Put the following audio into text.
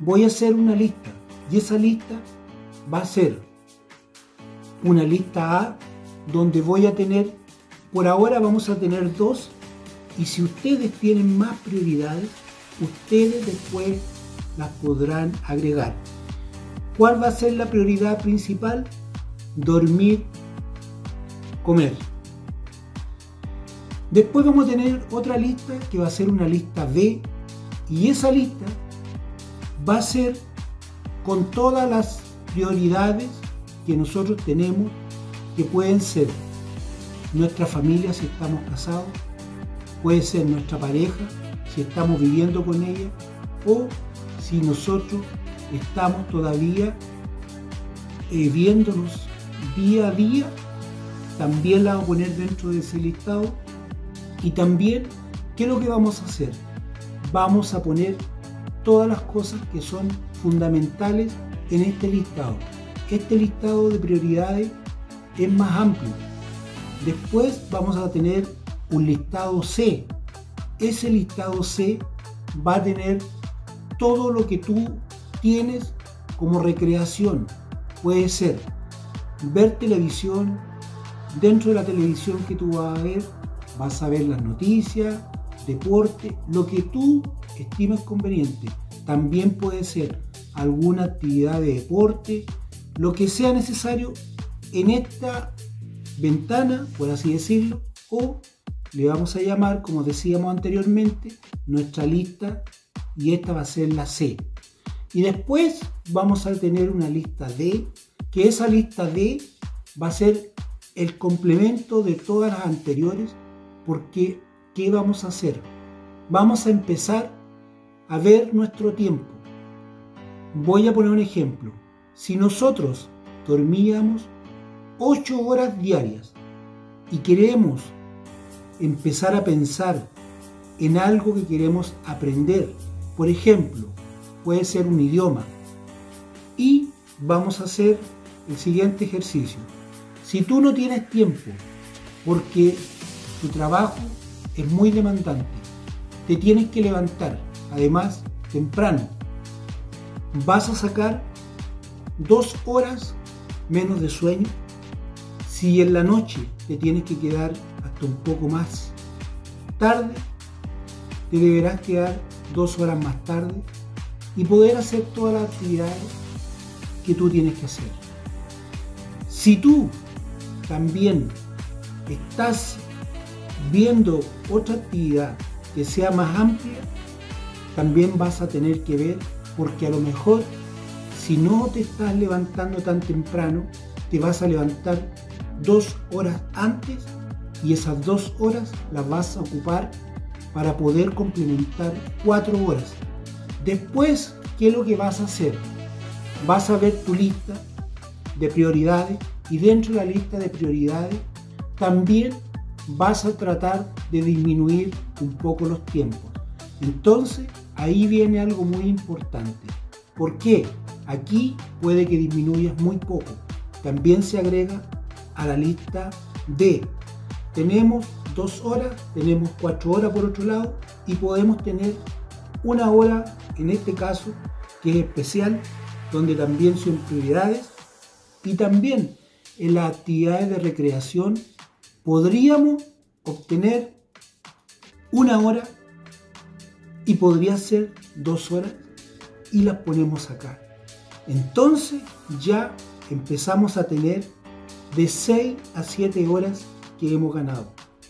voy a hacer una lista y esa lista va a ser una lista A donde voy a tener, por ahora vamos a tener dos y si ustedes tienen más prioridades, ustedes después las podrán agregar. ¿Cuál va a ser la prioridad principal? Dormir, comer. Después vamos a tener otra lista que va a ser una lista B y esa lista va a ser con todas las prioridades que nosotros tenemos que pueden ser nuestra familia si estamos casados, puede ser nuestra pareja si estamos viviendo con ella o si nosotros estamos todavía eh, viéndonos día a día, también la vamos a poner dentro de ese listado y también, ¿qué es lo que vamos a hacer? Vamos a poner todas las cosas que son fundamentales en este listado. Este listado de prioridades es más amplio. Después vamos a tener un listado C. Ese listado C va a tener todo lo que tú tienes como recreación. Puede ser ver televisión, dentro de la televisión que tú vas a ver, vas a ver las noticias, deporte, lo que tú estimes conveniente. También puede ser alguna actividad de deporte, lo que sea necesario en esta ventana, por así decirlo, o le vamos a llamar, como decíamos anteriormente, nuestra lista y esta va a ser la C. Y después vamos a tener una lista D, que esa lista D va a ser el complemento de todas las anteriores, porque ¿qué vamos a hacer? Vamos a empezar a ver nuestro tiempo. Voy a poner un ejemplo. Si nosotros dormíamos 8 horas diarias y queremos empezar a pensar en algo que queremos aprender, por ejemplo, puede ser un idioma, y vamos a hacer el siguiente ejercicio. Si tú no tienes tiempo porque tu trabajo es muy demandante, te tienes que levantar, además, temprano, vas a sacar dos horas menos de sueño. Si en la noche te tienes que quedar hasta un poco más tarde, te deberás quedar dos horas más tarde y poder hacer todas las actividades que tú tienes que hacer. Si tú también estás viendo otra actividad que sea más amplia, también vas a tener que ver porque a lo mejor si no te estás levantando tan temprano, te vas a levantar dos horas antes y esas dos horas las vas a ocupar para poder complementar cuatro horas. Después, ¿qué es lo que vas a hacer? Vas a ver tu lista de prioridades y dentro de la lista de prioridades también vas a tratar de disminuir un poco los tiempos. Entonces, ahí viene algo muy importante. ¿Por qué? Aquí puede que disminuyas muy poco. También se agrega a la lista de tenemos dos horas, tenemos cuatro horas por otro lado y podemos tener una hora en este caso que es especial donde también son prioridades y también en las actividades de recreación podríamos obtener una hora y podría ser dos horas y las ponemos acá. Entonces ya empezamos a tener de 6 a 7 horas que hemos ganado.